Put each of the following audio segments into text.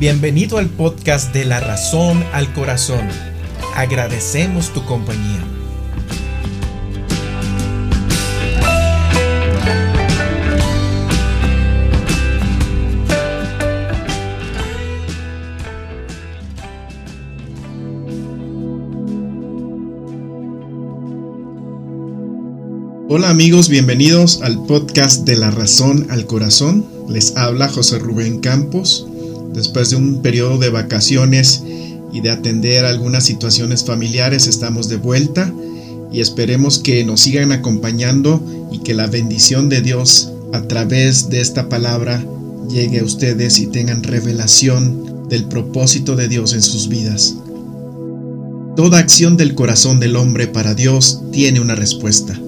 Bienvenido al podcast de la razón al corazón. Agradecemos tu compañía. Hola amigos, bienvenidos al podcast de la razón al corazón. Les habla José Rubén Campos. Después de un periodo de vacaciones y de atender algunas situaciones familiares, estamos de vuelta y esperemos que nos sigan acompañando y que la bendición de Dios a través de esta palabra llegue a ustedes y tengan revelación del propósito de Dios en sus vidas. Toda acción del corazón del hombre para Dios tiene una respuesta.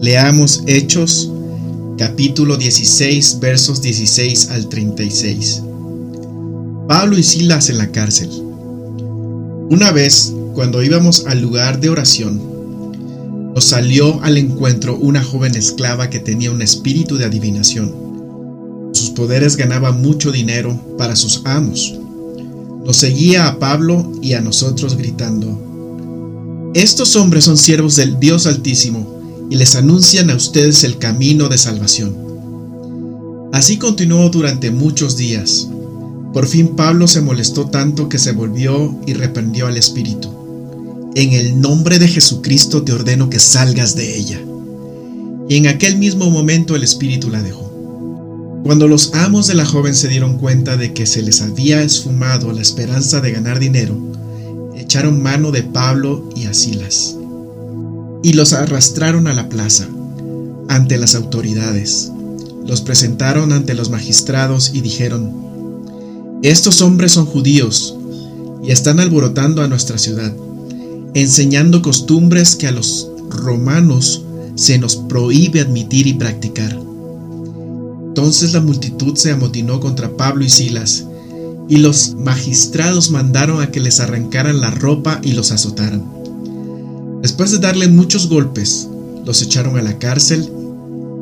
Leamos Hechos capítulo 16 versos 16 al 36. Pablo y Silas en la cárcel. Una vez, cuando íbamos al lugar de oración, nos salió al encuentro una joven esclava que tenía un espíritu de adivinación. Sus poderes ganaba mucho dinero para sus amos. Nos seguía a Pablo y a nosotros gritando, Estos hombres son siervos del Dios Altísimo y les anuncian a ustedes el camino de salvación. Así continuó durante muchos días. Por fin Pablo se molestó tanto que se volvió y reprendió al espíritu. En el nombre de Jesucristo te ordeno que salgas de ella. Y en aquel mismo momento el espíritu la dejó. Cuando los amos de la joven se dieron cuenta de que se les había esfumado la esperanza de ganar dinero, echaron mano de Pablo y a Silas y los arrastraron a la plaza, ante las autoridades. Los presentaron ante los magistrados y dijeron, Estos hombres son judíos y están alborotando a nuestra ciudad, enseñando costumbres que a los romanos se nos prohíbe admitir y practicar. Entonces la multitud se amotinó contra Pablo y Silas, y los magistrados mandaron a que les arrancaran la ropa y los azotaran. Después de darle muchos golpes, los echaron a la cárcel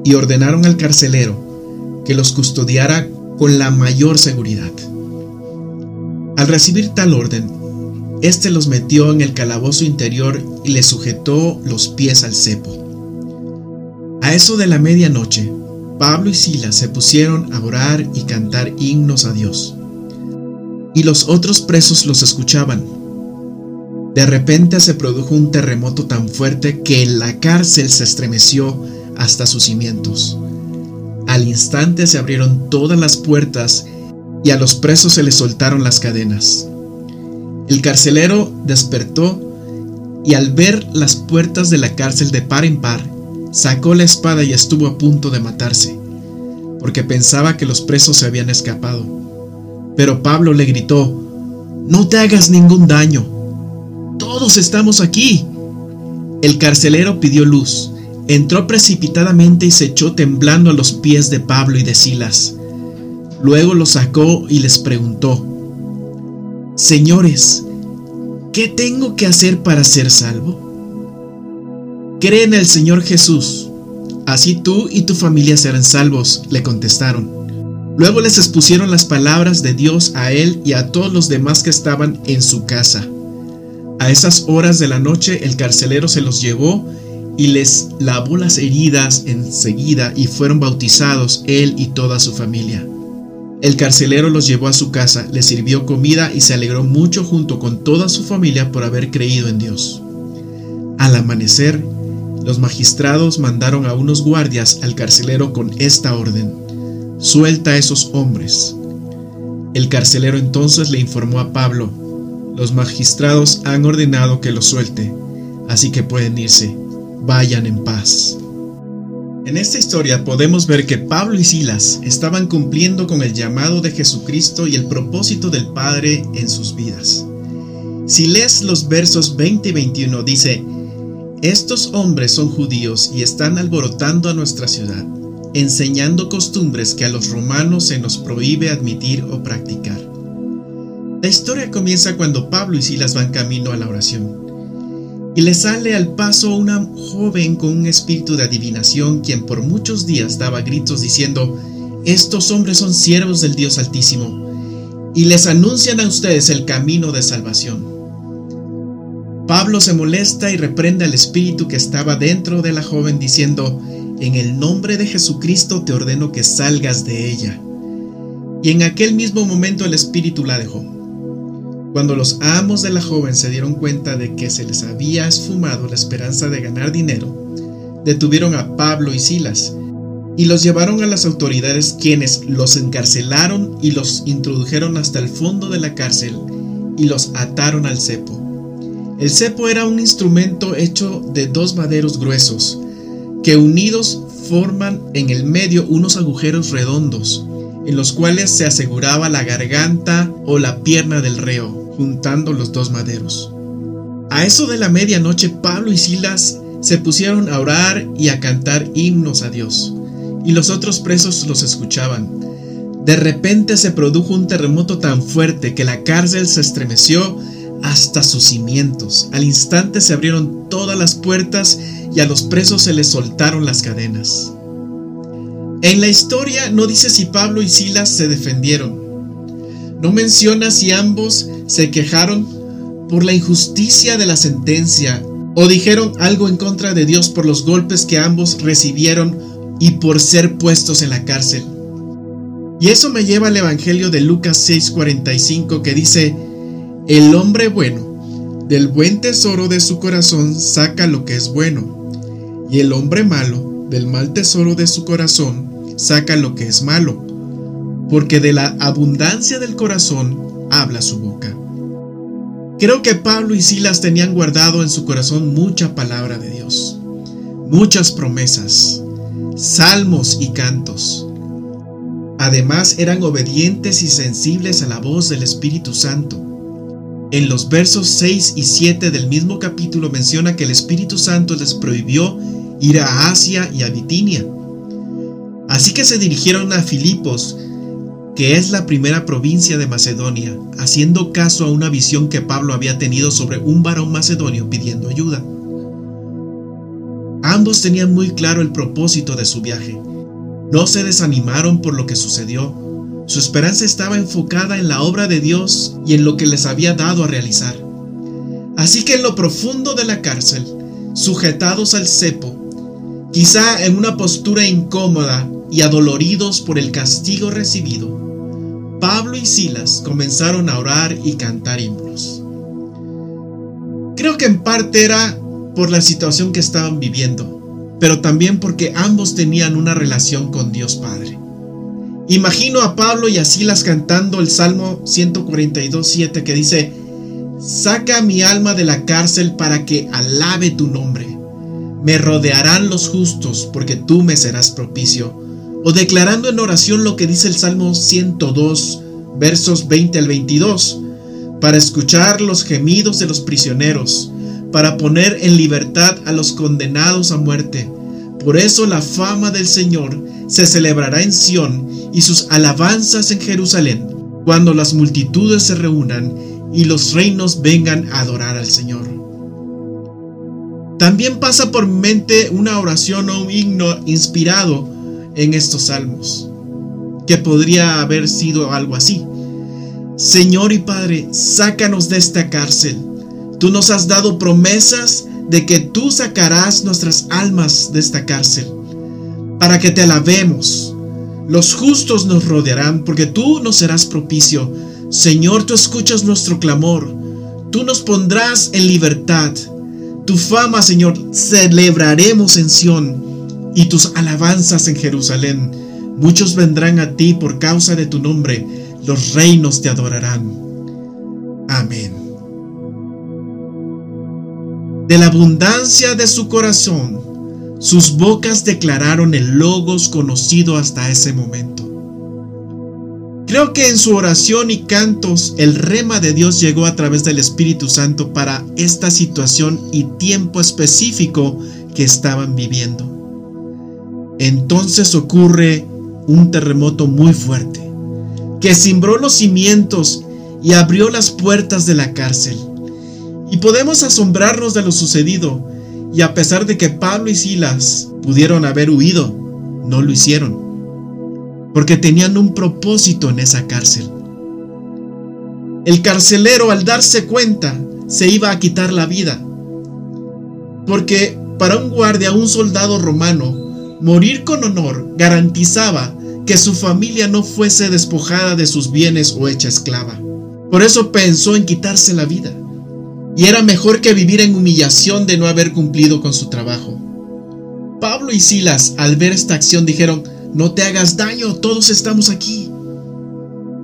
y ordenaron al carcelero que los custodiara con la mayor seguridad. Al recibir tal orden, éste los metió en el calabozo interior y les sujetó los pies al cepo. A eso de la medianoche, Pablo y Silas se pusieron a orar y cantar himnos a Dios. Y los otros presos los escuchaban de repente se produjo un terremoto tan fuerte que la cárcel se estremeció hasta sus cimientos. Al instante se abrieron todas las puertas y a los presos se les soltaron las cadenas. El carcelero despertó y al ver las puertas de la cárcel de par en par, sacó la espada y estuvo a punto de matarse, porque pensaba que los presos se habían escapado. Pero Pablo le gritó, No te hagas ningún daño, todos estamos aquí. El carcelero pidió luz, entró precipitadamente y se echó temblando a los pies de Pablo y de Silas. Luego los sacó y les preguntó, Señores, ¿qué tengo que hacer para ser salvo? Cree en el Señor Jesús, así tú y tu familia serán salvos, le contestaron. Luego les expusieron las palabras de Dios a él y a todos los demás que estaban en su casa. A esas horas de la noche el carcelero se los llevó y les lavó las heridas enseguida y fueron bautizados él y toda su familia. El carcelero los llevó a su casa, les sirvió comida y se alegró mucho junto con toda su familia por haber creído en Dios. Al amanecer, los magistrados mandaron a unos guardias al carcelero con esta orden, suelta a esos hombres. El carcelero entonces le informó a Pablo, los magistrados han ordenado que lo suelte, así que pueden irse. Vayan en paz. En esta historia podemos ver que Pablo y Silas estaban cumpliendo con el llamado de Jesucristo y el propósito del Padre en sus vidas. Si lees los versos 20 y 21 dice, estos hombres son judíos y están alborotando a nuestra ciudad, enseñando costumbres que a los romanos se nos prohíbe admitir o practicar. La historia comienza cuando Pablo y Silas van camino a la oración. Y le sale al paso una joven con un espíritu de adivinación quien por muchos días daba gritos diciendo, estos hombres son siervos del Dios Altísimo, y les anuncian a ustedes el camino de salvación. Pablo se molesta y reprende al espíritu que estaba dentro de la joven diciendo, en el nombre de Jesucristo te ordeno que salgas de ella. Y en aquel mismo momento el espíritu la dejó. Cuando los amos de la joven se dieron cuenta de que se les había esfumado la esperanza de ganar dinero, detuvieron a Pablo y Silas y los llevaron a las autoridades quienes los encarcelaron y los introdujeron hasta el fondo de la cárcel y los ataron al cepo. El cepo era un instrumento hecho de dos maderos gruesos que unidos forman en el medio unos agujeros redondos en los cuales se aseguraba la garganta o la pierna del reo, juntando los dos maderos. A eso de la medianoche Pablo y Silas se pusieron a orar y a cantar himnos a Dios y los otros presos los escuchaban. De repente se produjo un terremoto tan fuerte que la cárcel se estremeció hasta sus cimientos. Al instante se abrieron todas las puertas y a los presos se les soltaron las cadenas. En la historia no dice si Pablo y Silas se defendieron. No menciona si ambos se quejaron por la injusticia de la sentencia o dijeron algo en contra de Dios por los golpes que ambos recibieron y por ser puestos en la cárcel. Y eso me lleva al Evangelio de Lucas 6:45 que dice, el hombre bueno, del buen tesoro de su corazón saca lo que es bueno, y el hombre malo, del mal tesoro de su corazón, saca lo que es malo, porque de la abundancia del corazón habla su boca. Creo que Pablo y Silas tenían guardado en su corazón mucha palabra de Dios, muchas promesas, salmos y cantos. Además eran obedientes y sensibles a la voz del Espíritu Santo. En los versos 6 y 7 del mismo capítulo menciona que el Espíritu Santo les prohibió ir a Asia y a Bitinia. Así que se dirigieron a Filipos, que es la primera provincia de Macedonia, haciendo caso a una visión que Pablo había tenido sobre un varón macedonio pidiendo ayuda. Ambos tenían muy claro el propósito de su viaje. No se desanimaron por lo que sucedió. Su esperanza estaba enfocada en la obra de Dios y en lo que les había dado a realizar. Así que en lo profundo de la cárcel, sujetados al cepo, quizá en una postura incómoda y adoloridos por el castigo recibido, Pablo y Silas comenzaron a orar y cantar himnos. Creo que en parte era por la situación que estaban viviendo, pero también porque ambos tenían una relación con Dios Padre. Imagino a Pablo y a Silas cantando el Salmo 142.7 que dice, Saca mi alma de la cárcel para que alabe tu nombre. Me rodearán los justos porque tú me serás propicio. O declarando en oración lo que dice el Salmo 102, versos 20 al 22, para escuchar los gemidos de los prisioneros para poner en libertad a los condenados a muerte. Por eso la fama del Señor se celebrará en Sión y sus alabanzas en Jerusalén, cuando las multitudes se reúnan y los reinos vengan a adorar al Señor. También pasa por mi mente una oración o un himno inspirado en estos salmos, que podría haber sido algo así. Señor y Padre, sácanos de esta cárcel Tú nos has dado promesas de que tú sacarás nuestras almas de esta cárcel, para que te alabemos. Los justos nos rodearán, porque tú nos serás propicio. Señor, tú escuchas nuestro clamor. Tú nos pondrás en libertad. Tu fama, Señor, celebraremos en Sión y tus alabanzas en Jerusalén. Muchos vendrán a ti por causa de tu nombre. Los reinos te adorarán. Amén. De la abundancia de su corazón, sus bocas declararon el logos conocido hasta ese momento. Creo que en su oración y cantos el rema de Dios llegó a través del Espíritu Santo para esta situación y tiempo específico que estaban viviendo. Entonces ocurre un terremoto muy fuerte que cimbró los cimientos y abrió las puertas de la cárcel. Y podemos asombrarnos de lo sucedido, y a pesar de que Pablo y Silas pudieron haber huido, no lo hicieron, porque tenían un propósito en esa cárcel. El carcelero al darse cuenta se iba a quitar la vida. Porque para un guardia, un soldado romano, morir con honor garantizaba que su familia no fuese despojada de sus bienes o hecha esclava. Por eso pensó en quitarse la vida. Y era mejor que vivir en humillación de no haber cumplido con su trabajo. Pablo y Silas, al ver esta acción, dijeron, no te hagas daño, todos estamos aquí.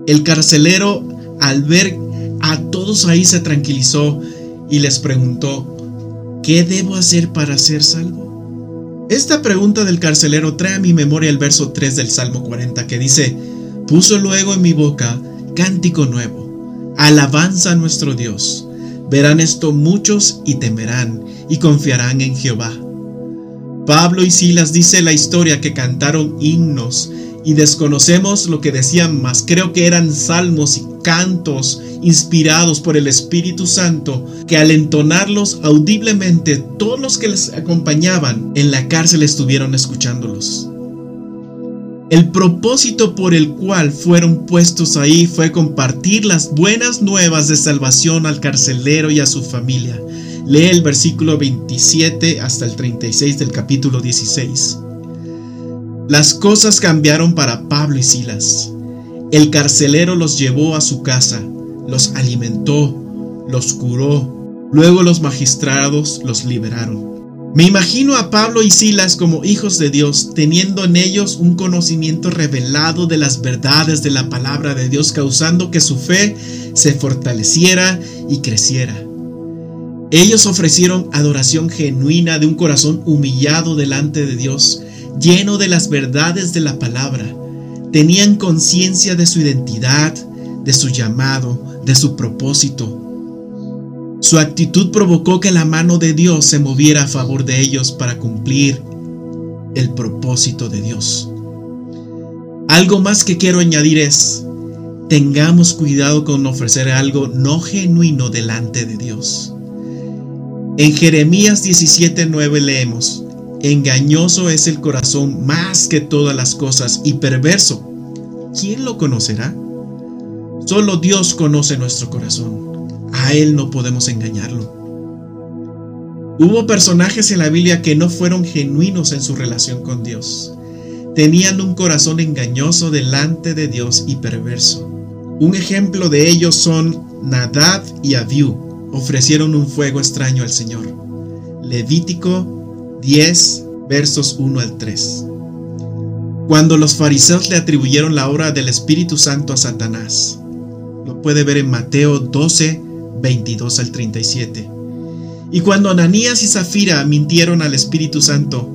El carcelero, al ver a todos ahí, se tranquilizó y les preguntó, ¿qué debo hacer para ser salvo? Esta pregunta del carcelero trae a mi memoria el verso 3 del Salmo 40 que dice, puso luego en mi boca cántico nuevo, alabanza a nuestro Dios. Verán esto muchos y temerán y confiarán en Jehová. Pablo y Silas dice la historia que cantaron himnos y desconocemos lo que decían, mas creo que eran salmos y cantos inspirados por el Espíritu Santo, que al entonarlos audiblemente todos los que les acompañaban en la cárcel estuvieron escuchándolos. El propósito por el cual fueron puestos ahí fue compartir las buenas nuevas de salvación al carcelero y a su familia, Lee el versículo 27 hasta el 36 del capítulo 16. Las cosas cambiaron para Pablo y Silas. El carcelero los llevó a su casa, los alimentó, los curó, luego los magistrados los liberaron. Me imagino a Pablo y Silas como hijos de Dios, teniendo en ellos un conocimiento revelado de las verdades de la palabra de Dios, causando que su fe se fortaleciera y creciera. Ellos ofrecieron adoración genuina de un corazón humillado delante de Dios, lleno de las verdades de la palabra. Tenían conciencia de su identidad, de su llamado, de su propósito. Su actitud provocó que la mano de Dios se moviera a favor de ellos para cumplir el propósito de Dios. Algo más que quiero añadir es, tengamos cuidado con ofrecer algo no genuino delante de Dios. En Jeremías 17:9 leemos, Engañoso es el corazón más que todas las cosas y perverso. ¿Quién lo conocerá? Solo Dios conoce nuestro corazón. A Él no podemos engañarlo. Hubo personajes en la Biblia que no fueron genuinos en su relación con Dios. Tenían un corazón engañoso delante de Dios y perverso. Un ejemplo de ellos son Nadab y Abiú, ofrecieron un fuego extraño al Señor. Levítico 10, versos 1 al 3. Cuando los fariseos le atribuyeron la obra del Espíritu Santo a Satanás, puede ver en Mateo 12, 22 al 37. Y cuando Ananías y Zafira mintieron al Espíritu Santo,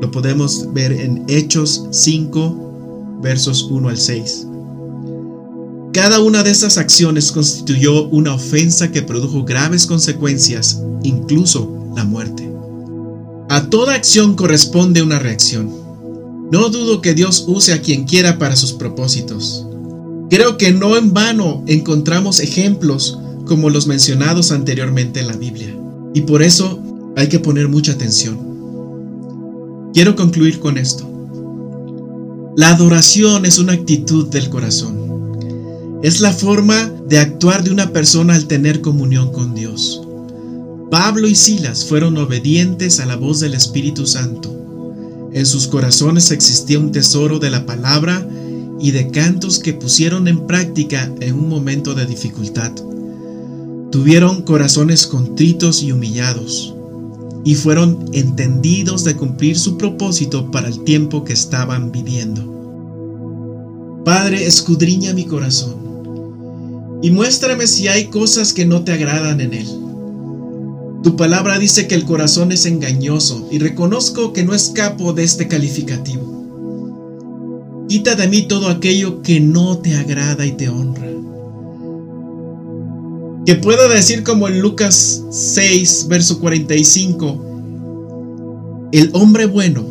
lo podemos ver en Hechos 5, versos 1 al 6. Cada una de esas acciones constituyó una ofensa que produjo graves consecuencias, incluso la muerte. A toda acción corresponde una reacción. No dudo que Dios use a quien quiera para sus propósitos. Creo que no en vano encontramos ejemplos como los mencionados anteriormente en la Biblia. Y por eso hay que poner mucha atención. Quiero concluir con esto. La adoración es una actitud del corazón. Es la forma de actuar de una persona al tener comunión con Dios. Pablo y Silas fueron obedientes a la voz del Espíritu Santo. En sus corazones existía un tesoro de la palabra y de cantos que pusieron en práctica en un momento de dificultad. Tuvieron corazones contritos y humillados, y fueron entendidos de cumplir su propósito para el tiempo que estaban viviendo. Padre, escudriña mi corazón y muéstrame si hay cosas que no te agradan en él. Tu palabra dice que el corazón es engañoso y reconozco que no escapo de este calificativo. Quita de mí todo aquello que no te agrada y te honra. Que pueda decir como en Lucas 6, verso 45, el hombre bueno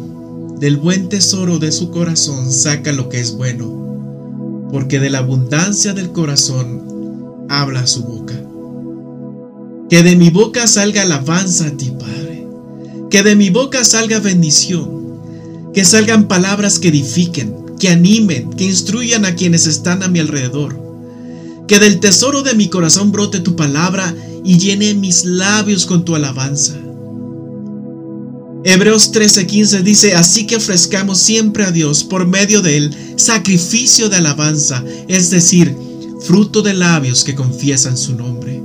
del buen tesoro de su corazón saca lo que es bueno, porque de la abundancia del corazón habla su boca. Que de mi boca salga alabanza a ti, Padre. Que de mi boca salga bendición. Que salgan palabras que edifiquen, que animen, que instruyan a quienes están a mi alrededor. Que del tesoro de mi corazón brote tu palabra y llene mis labios con tu alabanza. Hebreos 13:15 dice, así que ofrezcamos siempre a Dios por medio de él sacrificio de alabanza, es decir, fruto de labios que confiesan su nombre.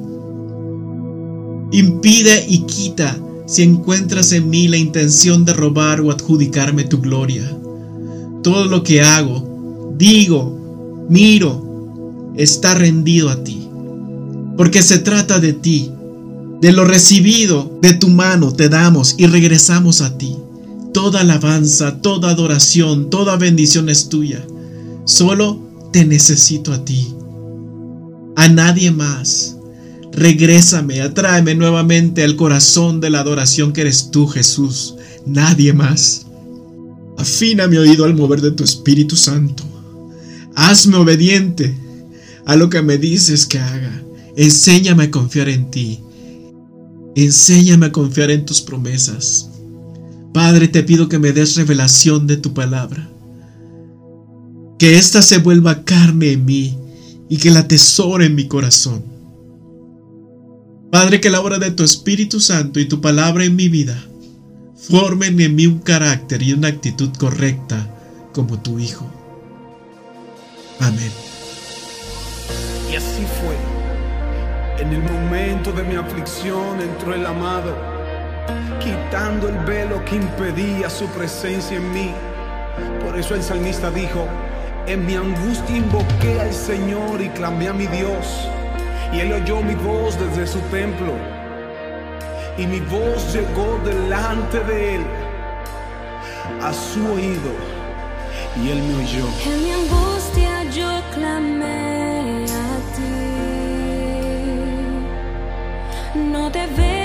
Impide y quita si encuentras en mí la intención de robar o adjudicarme tu gloria. Todo lo que hago, digo, miro, está rendido a ti. Porque se trata de ti. De lo recibido de tu mano te damos y regresamos a ti. Toda alabanza, toda adoración, toda bendición es tuya. Solo te necesito a ti. A nadie más. Regrésame, atráeme nuevamente al corazón de la adoración que eres tú, Jesús. Nadie más. Afina mi oído al mover de tu Espíritu Santo. Hazme obediente a lo que me dices que haga. Enséñame a confiar en ti. Enséñame a confiar en tus promesas. Padre, te pido que me des revelación de tu palabra. Que ésta se vuelva carne en mí y que la tesore en mi corazón. Padre, que la obra de tu Espíritu Santo y tu palabra en mi vida formen en mí un carácter y una actitud correcta como tu Hijo. Amén. Y así fue. En el momento de mi aflicción entró el amado, quitando el velo que impedía su presencia en mí. Por eso el salmista dijo, en mi angustia invoqué al Señor y clamé a mi Dios. Y él oyó mi voz desde su templo y mi voz llegó delante de él a su oído y él me oyó. En mi angustia yo clamé a ti. No te veo,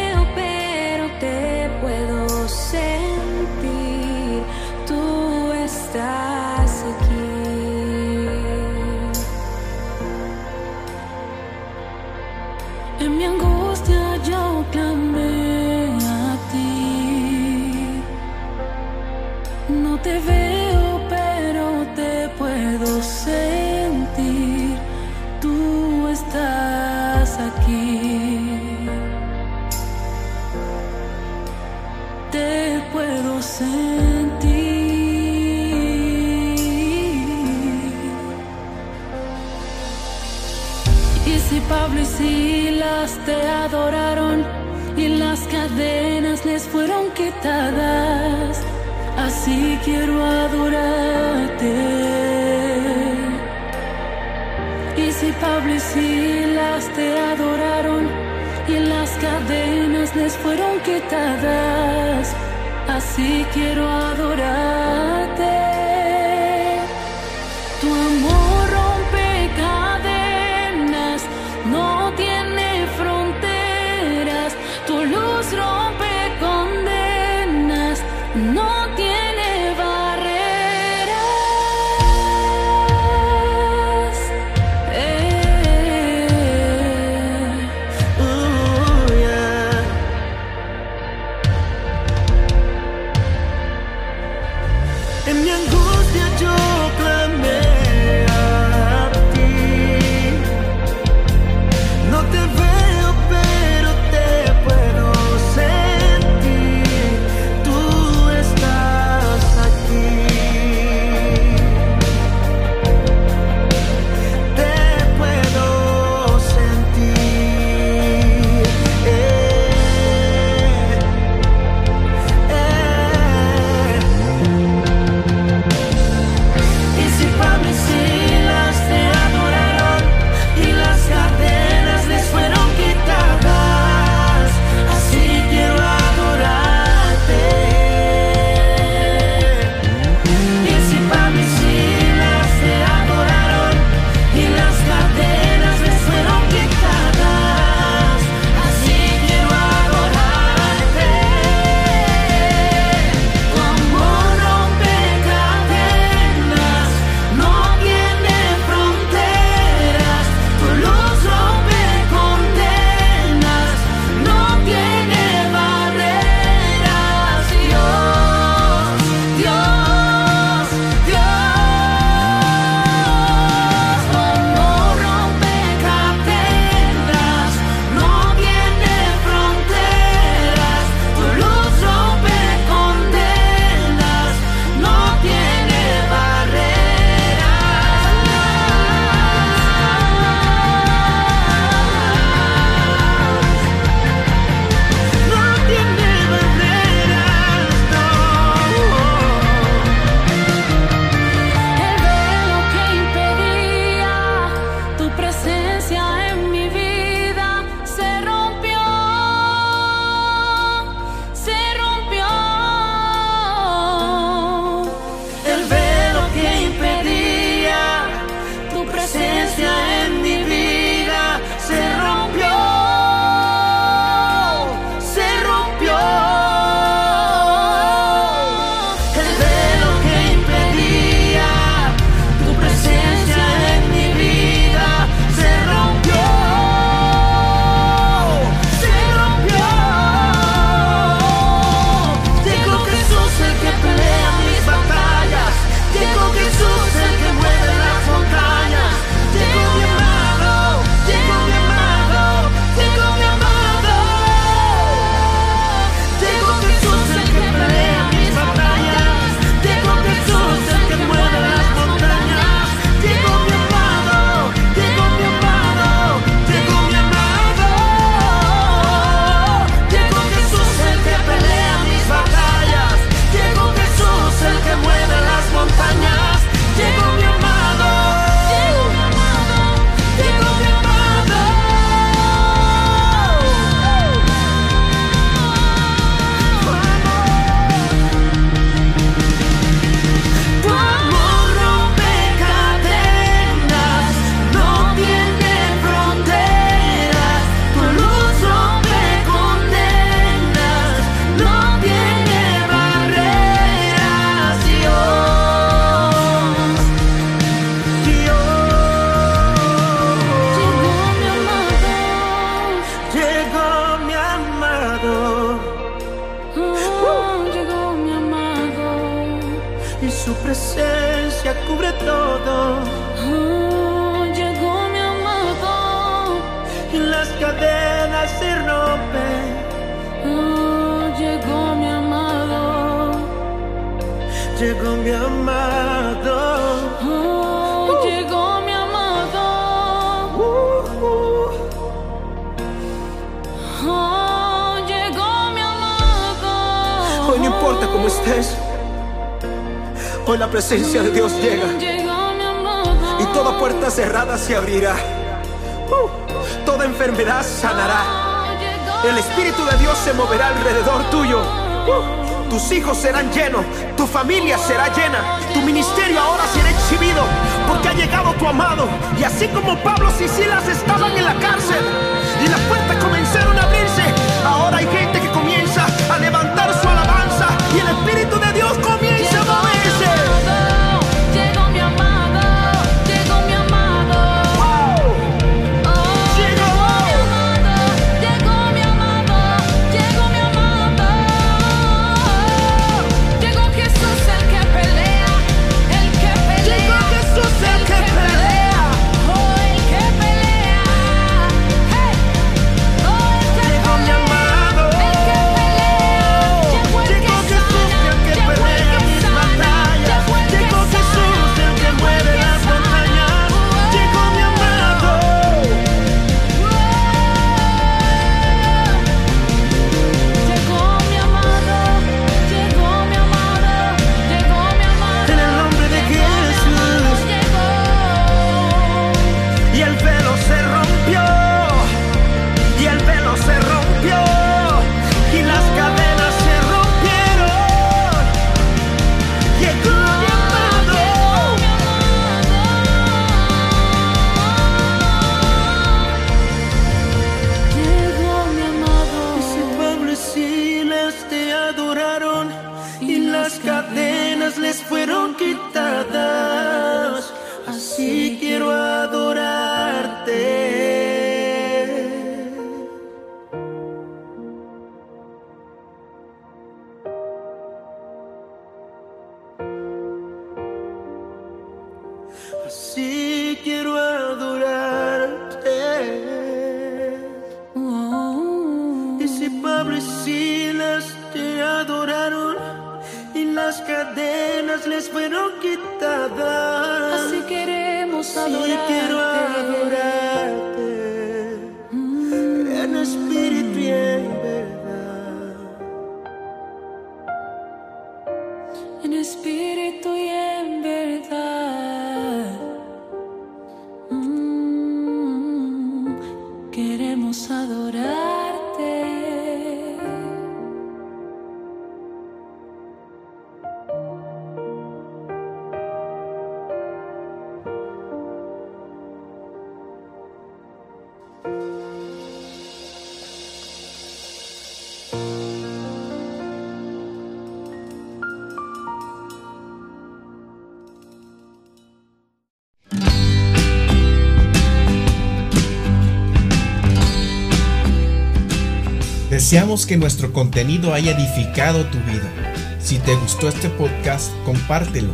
presencia cubre todo. Oh, llegó mi amado. Y las cadenas se rompen. Oh, llegó mi amado. Llegó mi amado. Oh, llegó mi amado. Uh, uh. Oh, llegó mi amado. Hoy no importa cómo estés. Hoy la presencia de Dios llega. Y toda puerta cerrada se abrirá. Uh, toda enfermedad sanará. El Espíritu de Dios se moverá alrededor tuyo. Uh, tus hijos serán llenos, tu familia será llena, tu ministerio ahora será exhibido, porque ha llegado tu amado. Y así como Pablo y Silas estaban en la cárcel y las puertas comenzaron a abrirse, Deseamos que nuestro contenido haya edificado tu vida. Si te gustó este podcast, compártelo